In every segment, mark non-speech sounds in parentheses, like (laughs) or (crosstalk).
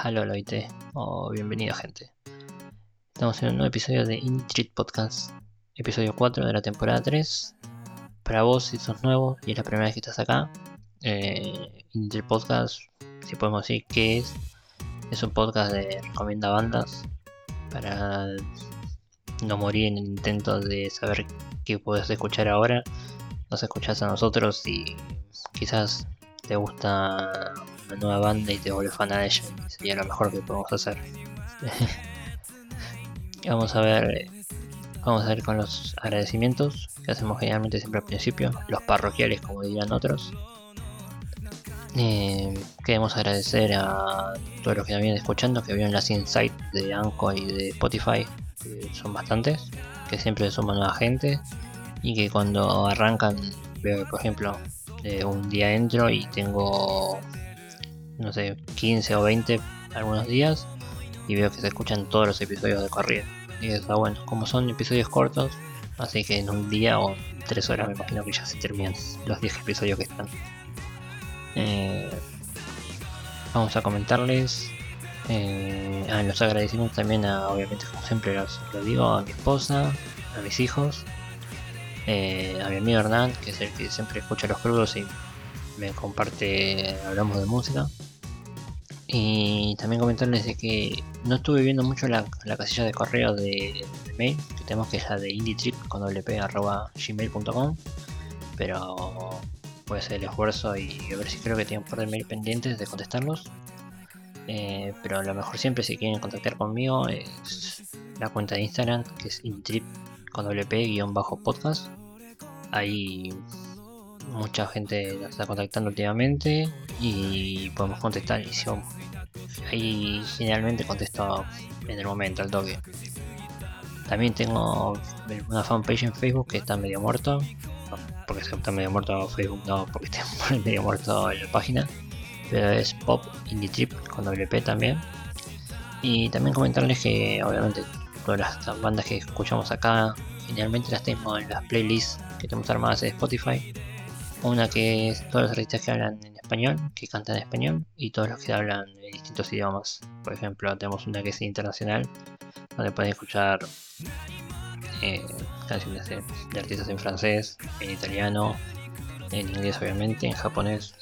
Halo Loite, o bienvenido gente. Estamos en un nuevo episodio de Indie Podcast, episodio 4 de la temporada 3. Para vos, si sos nuevo y es la primera vez que estás acá, eh, Indie Podcast, si podemos decir que es, es un podcast de recomienda bandas para no morir en el intento de saber qué puedes escuchar ahora. Nos escuchás a nosotros y quizás te gusta una nueva banda y te vuelves fan de ella. Sería lo mejor que podemos hacer. (laughs) vamos a ver. Vamos a ver con los agradecimientos que hacemos generalmente siempre al principio, los parroquiales como dirían otros. Eh, queremos agradecer a todos los que nos vienen escuchando, que vieron las insights de Anko y de Spotify, que son bastantes, que siempre suman nueva gente y que cuando arrancan, veo que por ejemplo un día entro y tengo no sé 15 o 20 algunos días y veo que se escuchan todos los episodios de corrida. Y está bueno como son episodios cortos así que en un día o tres horas me imagino que ya se terminan los 10 episodios que están. Eh, vamos a comentarles eh, a los agradecimientos también a obviamente como siempre los, lo digo a mi esposa a mis hijos eh, a mi amigo Hernán, que es el que siempre escucha los crudos y me comparte, hablamos de música. Y también comentarles de que no estuve viendo mucho la, casilla de correo de, mail, que tenemos que es la de indietrip con gmail.com pero voy a hacer el esfuerzo y a ver si creo que tienen un par de mail pendientes de contestarlos. Eh, pero lo mejor siempre si quieren contactar conmigo es la cuenta de Instagram que es indietrip con wp-podcast. Ahí mucha gente la está contactando últimamente y podemos contestar. Y ahí generalmente contesto en el momento, al toque. También tengo una fanpage en Facebook que está medio muerto. porque está medio muerto Facebook, no porque está (laughs) medio muerto en la página. Pero es Pop Indie Trip con WP también. Y también comentarles que obviamente todas las bandas que escuchamos acá, generalmente las tengo en las playlists que tenemos armadas en Spotify. Una que es todos los artistas que hablan en español, que cantan en español, y todos los que hablan en distintos idiomas. Por ejemplo, tenemos una que es internacional, donde pueden escuchar eh, canciones de, artistas en francés, en italiano, en inglés obviamente, en japonés.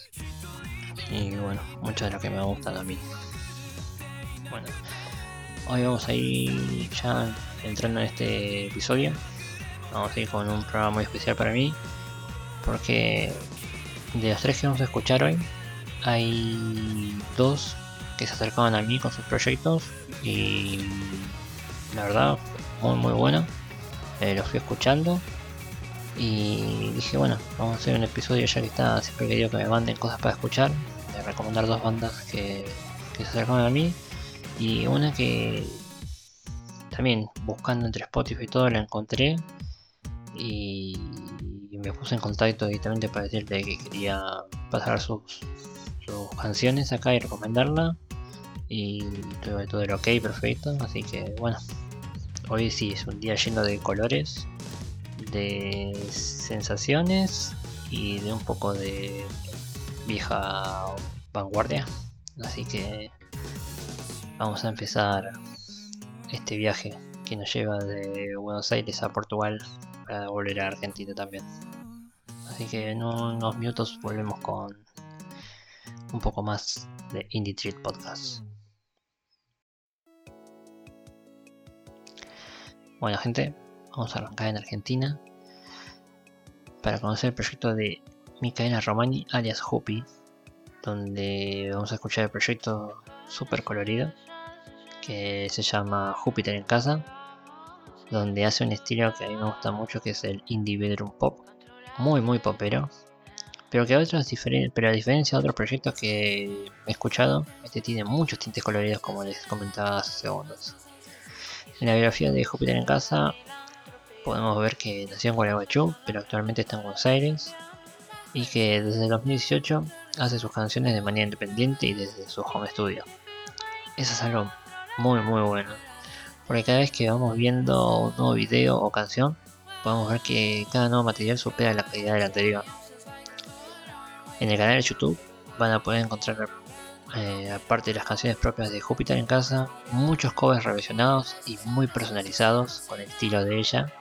Y bueno, muchas de las que me gustan a mí. Bueno, Hoy vamos a ir ya entrando en este episodio. Vamos a ir con un programa muy especial para mí. Porque de los tres que vamos a escuchar hoy, hay dos que se acercaban a mí con sus proyectos. Y la verdad, muy muy bueno. Eh, los fui escuchando. Y dije, bueno, vamos a hacer un episodio ya que está. Siempre que digo que me manden cosas para escuchar. De recomendar dos bandas que, que se acercaban a mí y una que también buscando entre Spotify y todo la encontré y me puse en contacto directamente para decirle que quería pasar sus, canciones acá y recomendarla. Y tuve todo el ok perfecto. Así que bueno hoy sí es un día lleno de colores de sensaciones y de un poco de vieja vanguardia. Así que vamos a empezar este viaje que nos lleva de Buenos Aires a Portugal para volver a Argentina también. Así que en unos minutos volvemos con un poco más de Indie Treat Podcast. Bueno gente, vamos a arrancar en Argentina para conocer el proyecto de Micaela Romani alias Hopi, donde vamos a escuchar el proyecto super colorido que se llama Júpiter en casa, donde hace un estilo que a mí me gusta mucho, que es el indie bedroom pop, muy muy popero, pero que a otros pero a diferencia de otros proyectos que he escuchado, este tiene muchos tintes coloridos como les comentaba hace segundos. En la biografía de Júpiter en casa podemos ver que nació en Gualeguaychú, pero actualmente está en Buenos Aires y que desde el 2018 hace sus canciones de manera independiente y desde su home studio. Eso es algo muy muy bueno. Porque cada vez que vamos viendo un nuevo video o canción, podemos ver que cada nuevo material supera la calidad del anterior. En el canal de YouTube van a poder encontrar eh, aparte de las canciones propias de Júpiter en casa, muchos covers revisionados y muy personalizados con el estilo de ella,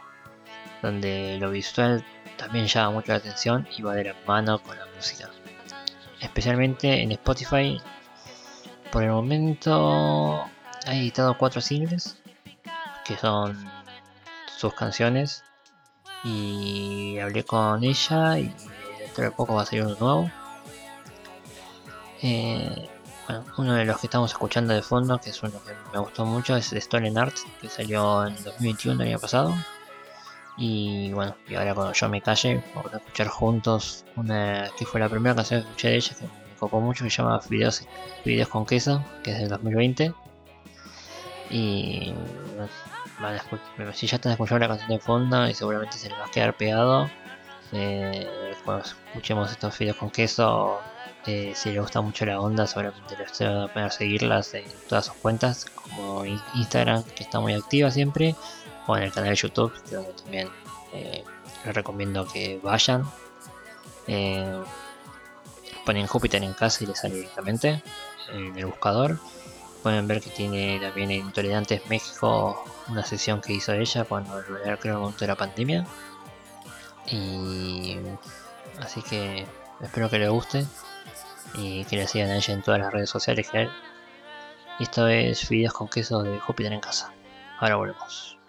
donde lo visual también llama mucho la atención y va de la mano con la música. Especialmente en Spotify, por el momento ha editado cuatro singles, que son sus canciones, y hablé con ella y dentro de poco va a salir uno nuevo. Eh, uno de los que estamos escuchando de fondo, que es uno que me gustó mucho, es Stolen Art, que salió en 2021, el año pasado. Y bueno, y ahora cuando yo me calle, vamos a escuchar juntos una que fue la primera canción que escuché de ella, que me copó mucho, que se llama Videos, Videos con Queso, que es del 2020. Y si ya están escuchando la canción de fondo y seguramente se les va a quedar pegado. Eh, cuando escuchemos estos videos con queso, eh, si les gusta mucho la onda, seguramente les va a poder seguirlas en todas sus cuentas, como Instagram, que está muy activa siempre, o en el canal de YouTube, donde también eh, les recomiendo que vayan. Eh, ponen Júpiter en casa y les sale directamente en el buscador. Pueden ver que tiene también en Intolerantes México una sesión que hizo ella cuando creo el momento de la pandemia. Y así que espero que les guste y que le sigan a ella en todas las redes sociales que hay. Y esto es videos con queso de Júpiter en casa. Ahora volvemos.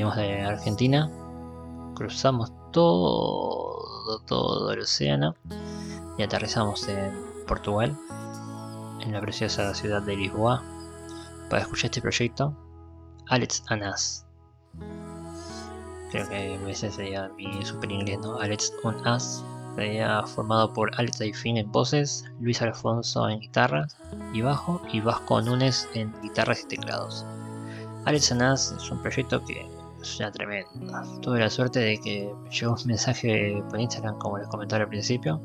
Salimos de Argentina, cruzamos todo, todo el océano y aterrizamos en Portugal, en la preciosa ciudad de Lisboa, para escuchar este proyecto, Alex Anas. Creo que ese sería mi super inglés, ¿no? Alex on. Sería formado por Alex Daifin en voces, Luis Alfonso en guitarras y bajo, y Vasco Núñez en guitarras y teclados. Alex on Us es un proyecto que es una tremenda. Tuve la suerte de que llegó un mensaje por Instagram, como les comentaba al principio,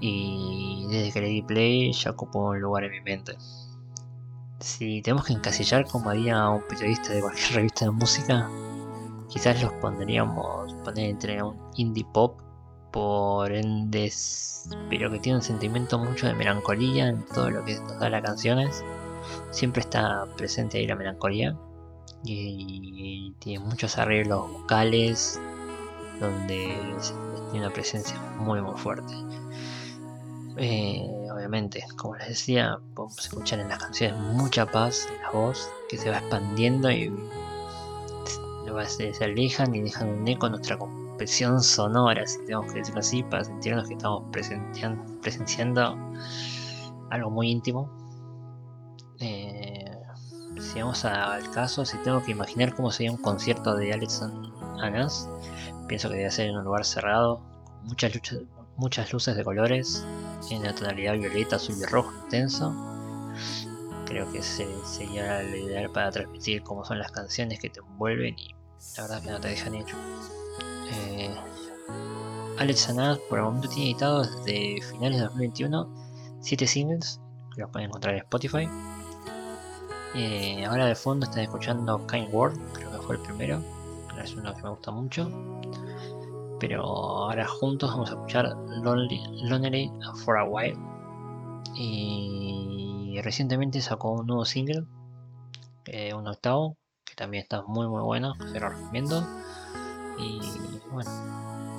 y desde que le di play ya ocupó un lugar en mi mente. Si tenemos que encasillar como haría un periodista de cualquier (laughs) revista de música, quizás los pondríamos poner entre un indie pop por ende pero que tiene un sentimiento mucho de melancolía en todo lo que nos da las canciones siempre está presente ahí la melancolía y, tiene muchos arreglos vocales donde tiene una presencia muy muy fuerte eh, obviamente como les decía podemos escuchar en las canciones mucha paz en la voz que se va expandiendo y se, se alejan y dejan un eco en nuestra compresión sonora, si tenemos que decirlo así, para sentirnos que estamos presenciando algo muy íntimo. Eh, si vamos al caso, si tengo que imaginar cómo sería un concierto de Alexon Anas, pienso que debe ser en un lugar cerrado, con muchas, muchas luces de colores, en la tonalidad violeta, azul y rojo intenso. Creo que sería lo ideal para transmitir cómo son las canciones que te envuelven y la verdad que no te dejan ir. Eh, Alex Anad por el momento tiene editado desde finales de 2021 7 singles que los pueden encontrar en Spotify. Eh, ahora de fondo están escuchando Kind World, creo que fue el primero, es uno que me gusta mucho. Pero ahora juntos vamos a escuchar Lonely, Lonely for a While. Y recientemente sacó un nuevo single, eh, un octavo, también está muy muy bueno, se lo recomiendo. Y bueno,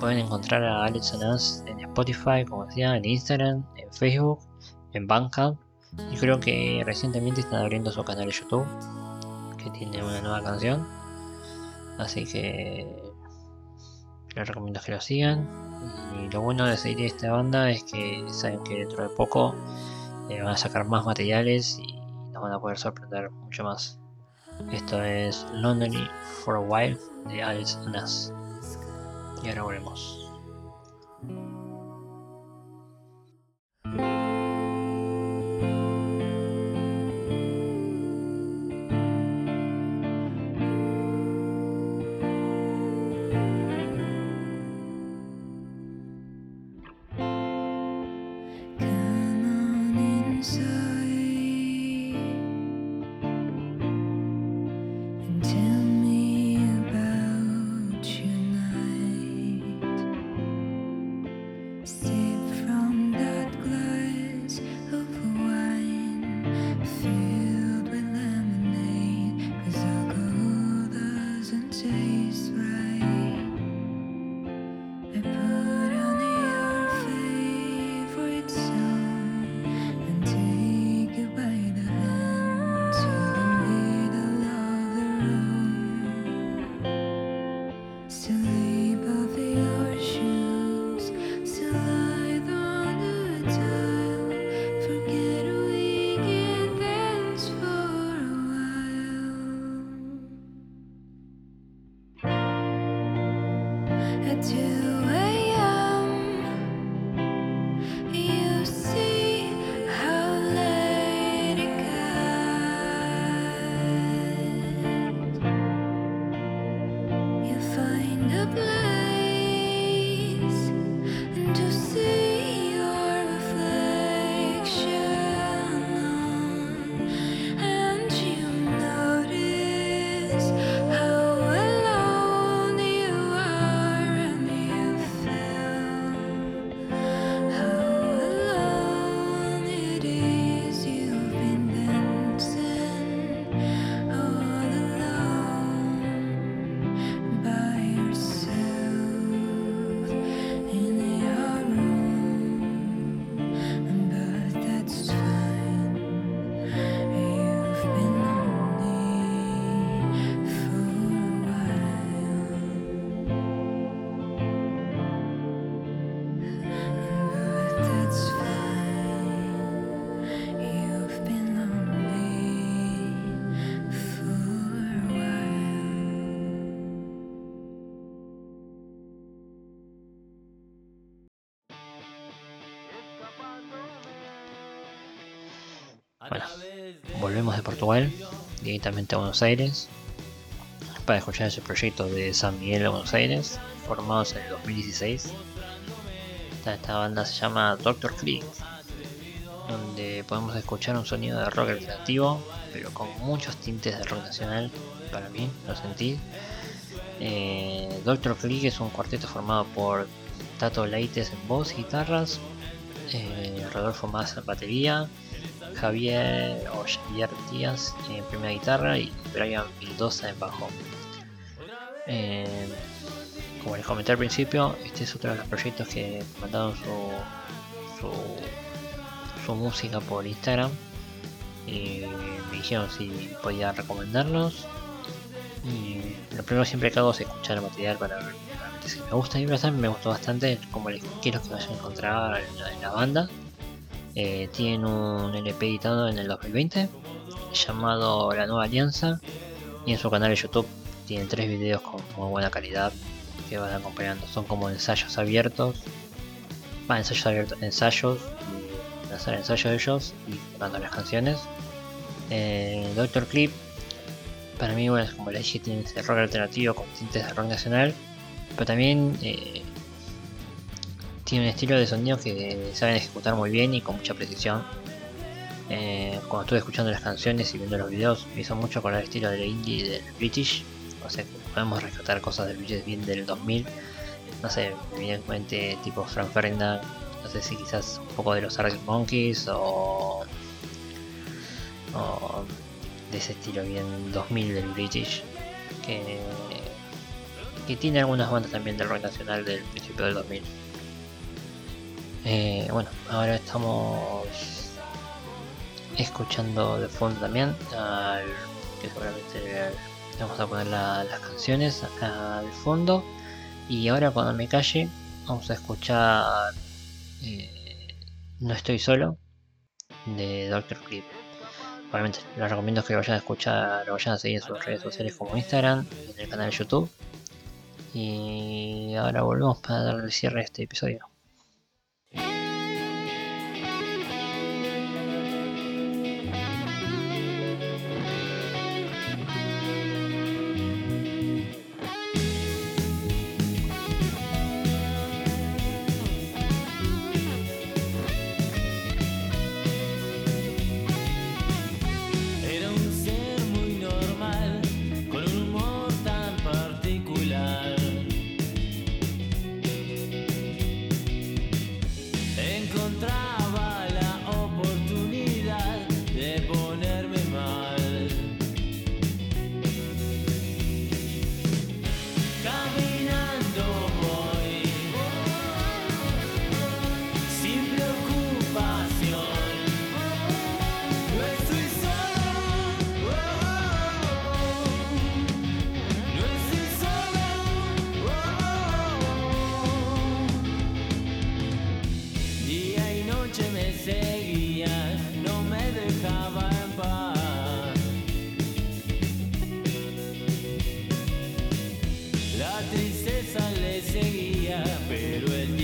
pueden encontrar a Alex Anas en Spotify, como decía, en Instagram, en Facebook, en Bandcamp. Y creo que recientemente están abriendo su canal de YouTube, que tiene una nueva canción. Así que les recomiendo que lo sigan. Y lo bueno de seguir esta banda es que saben que dentro de poco eh, van a sacar más materiales y nos van a poder sorprender mucho más. Esto es Lonely for a While de Alice Nas. Y ahora volvemos. Bueno, volvemos de Portugal, directamente a Buenos Aires, para escuchar ese proyecto de San Miguel de Buenos Aires, formados en el 2016. Esta, banda se llama Doctor Click, donde podemos escuchar un sonido de rock alternativo, pero con muchos tintes de rock nacional, para mí, lo sentí. Eh, Doctor Click es un cuarteto formado por Tato Leites en voz y guitarras, eh, Rodolfo Más en batería, Javier o Javier Díaz en primera guitarra y Brian Mendoza en bajo. Eh, como les comenté al principio, este es otro de los proyectos que mandaron su, su, música por Instagram y me dijeron si podía recomendarlos. Y lo primero siempre que hago es escuchar el material para ver si me gusta y me gustó bastante como les quiero que vayan a encontrar en la, banda. Eh, tienen un LP editado en el 2020 llamado La Nueva Alianza y en su canal de YouTube tienen tres videos con muy buena calidad que van acompañando. Son como ensayos abiertos. Ensayos abiertos, ensayos, y hacer ensayos de ellos y tocando las canciones. Eh, Doctor Clip, para mí, bueno, como le dije, tiene ese rock alternativo con tintes de rock nacional, pero también eh, tiene un estilo de sonido que saben ejecutar muy bien y con mucha precisión. Eh, cuando estuve escuchando las canciones y viendo los videos, me hizo mucho con el estilo del indie y del British no sé, podemos rescatar cosas del budget bien del 2000, no sé, evidentemente tipo Frank Ferdinand, no sé si quizás un poco de los Arctic Monkeys o, o de ese estilo bien 2000 del British, que, que tiene algunas bandas también del rock nacional del principio del 2000. Eh, bueno, ahora estamos escuchando de fondo también que seguramente vamos a poner las canciones al fondo y ahora cuando me calle vamos a escuchar eh, No estoy solo de Doctor Clip Obviamente les recomiendo que vayan a escuchar, lo vayan a seguir en sus redes sociales como Instagram, en el canal de YouTube. Y ahora volvemos para darle cierre a este episodio. La tristeza le seguía, pero el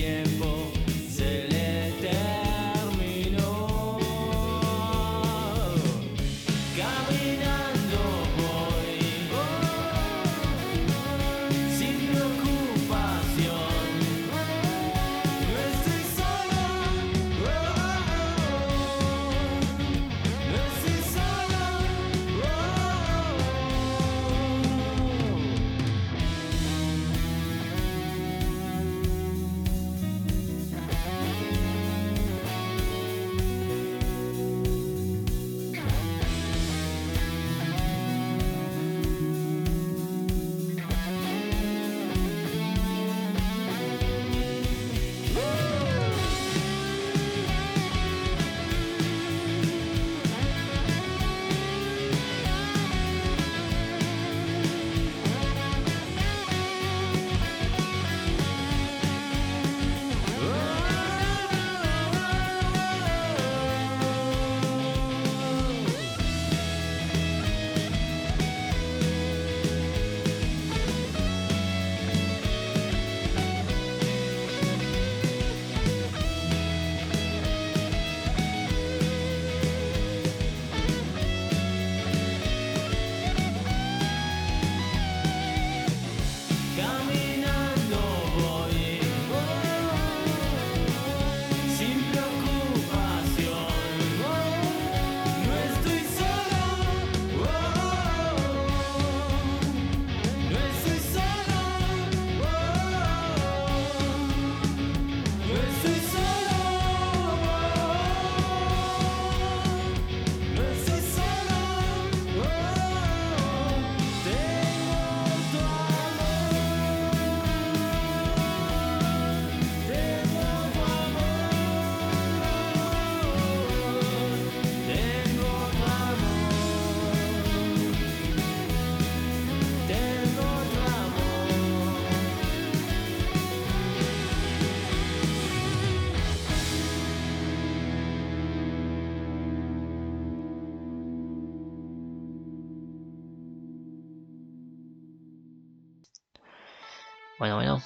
Bueno, bueno.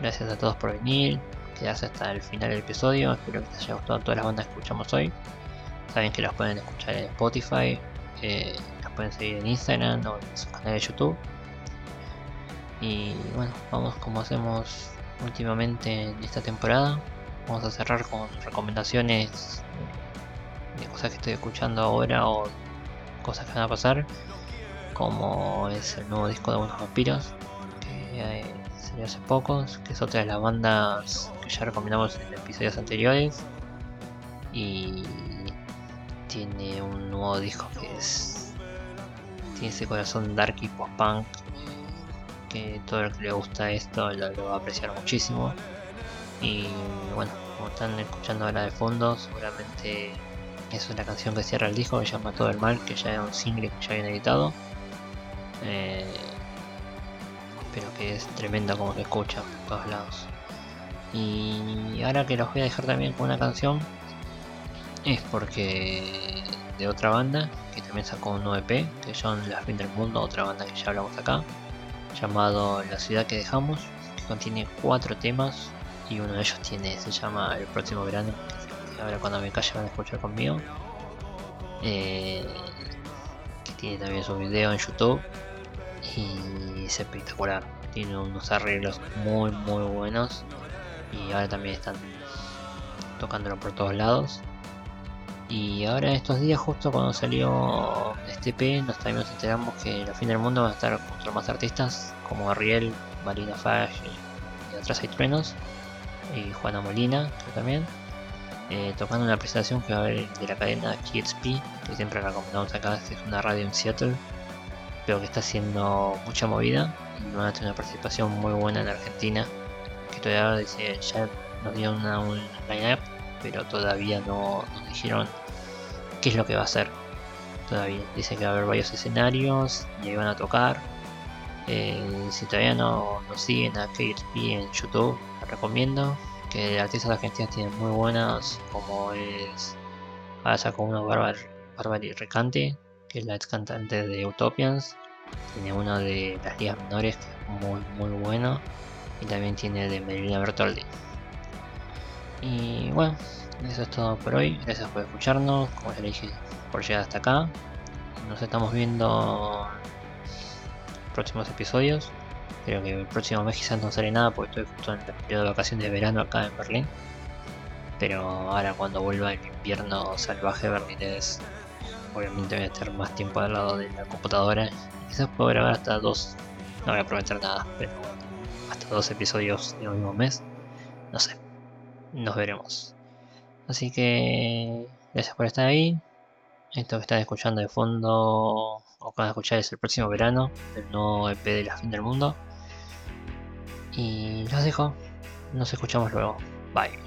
Gracias a todos por venir. Quedarse hasta el final del episodio. Espero que les haya gustado todas las bandas que escuchamos hoy. Saben que las pueden escuchar en Spotify. Eh, las pueden seguir en Instagram o en su canal de YouTube. Y bueno, vamos como hacemos últimamente en esta temporada. Vamos a cerrar con recomendaciones de cosas que estoy escuchando ahora o cosas que van a pasar. Como es el nuevo disco de Buenos Vampiros, eh, salió hace poco, que es otra de las bandas que ya recomendamos en episodios anteriores. Y tiene un nuevo disco que es. Tiene ese corazón dark y post-punk que todo el que le gusta esto lo, va a apreciar muchísimo. Y bueno, como están escuchando ahora de fondo, seguramente es la canción que cierra el disco, que se llama Todo el Mal, que ya era un single que ya habían editado. Eh, pero que es tremenda como se escucha por todos lados. Y ahora que los voy a dejar también con una canción, es porque de otra banda que también sacó un nuevo EP, que son Las Fin del Mundo, otra banda que ya hablamos acá llamado La ciudad que dejamos, que contiene cuatro temas y uno de ellos tiene se llama El próximo verano, que ahora cuando me calle van a escuchar conmigo. Eh, que tiene también su video en YouTube y es espectacular. Tiene unos arreglos muy muy buenos y ahora también están tocándolo por todos lados. Y ahora en estos días, justo cuando salió este P, nos también nos enteramos que el fin del mundo va a estar con más artistas como Ariel, Marina Fage y otras hay truenos, y Juana Molina, también, eh, tocando una presentación que va a haber de la cadena KXP, que siempre la recomendamos acá, que es una radio en Seattle, pero que está haciendo mucha movida y tener una participación muy buena en Argentina, que todavía dice, ya nos dio una, un line-up pero todavía no nos dijeron qué es lo que va a hacer. Todavía dicen que va a haber varios escenarios y ahí van a tocar. Eh, si todavía no nos siguen a KXP en YouTube, les recomiendo. Que artistas argentinas tienen muy buenas, como es. Ahora sacó uno Barbary Recante, que es la ex cantante de Utopians. Tiene uno de las ligas menores, que es muy, muy bueno. Y también tiene de Melina Bertoldi. Y bueno, eso es todo por hoy. Gracias por escucharnos. Como ya dije, por llegar hasta acá. Nos estamos viendo en próximos episodios. Creo que el próximo mes quizás no sale nada porque estoy justo en el periodo de vacaciones de verano acá en Berlín. Pero ahora cuando vuelva el invierno salvaje berlinés, obviamente voy a estar más tiempo al lado de la computadora. Quizás puedo grabar hasta dos, no voy a prometer nada, pero hasta dos episodios en el mismo mes. No sé nos veremos. Así que gracias por estar ahí. Esto que están escuchando de fondo o que van a escuchar es el próximo verano, el nuevo EP de la fin del mundo. Y los dejo. Nos escuchamos luego. Bye.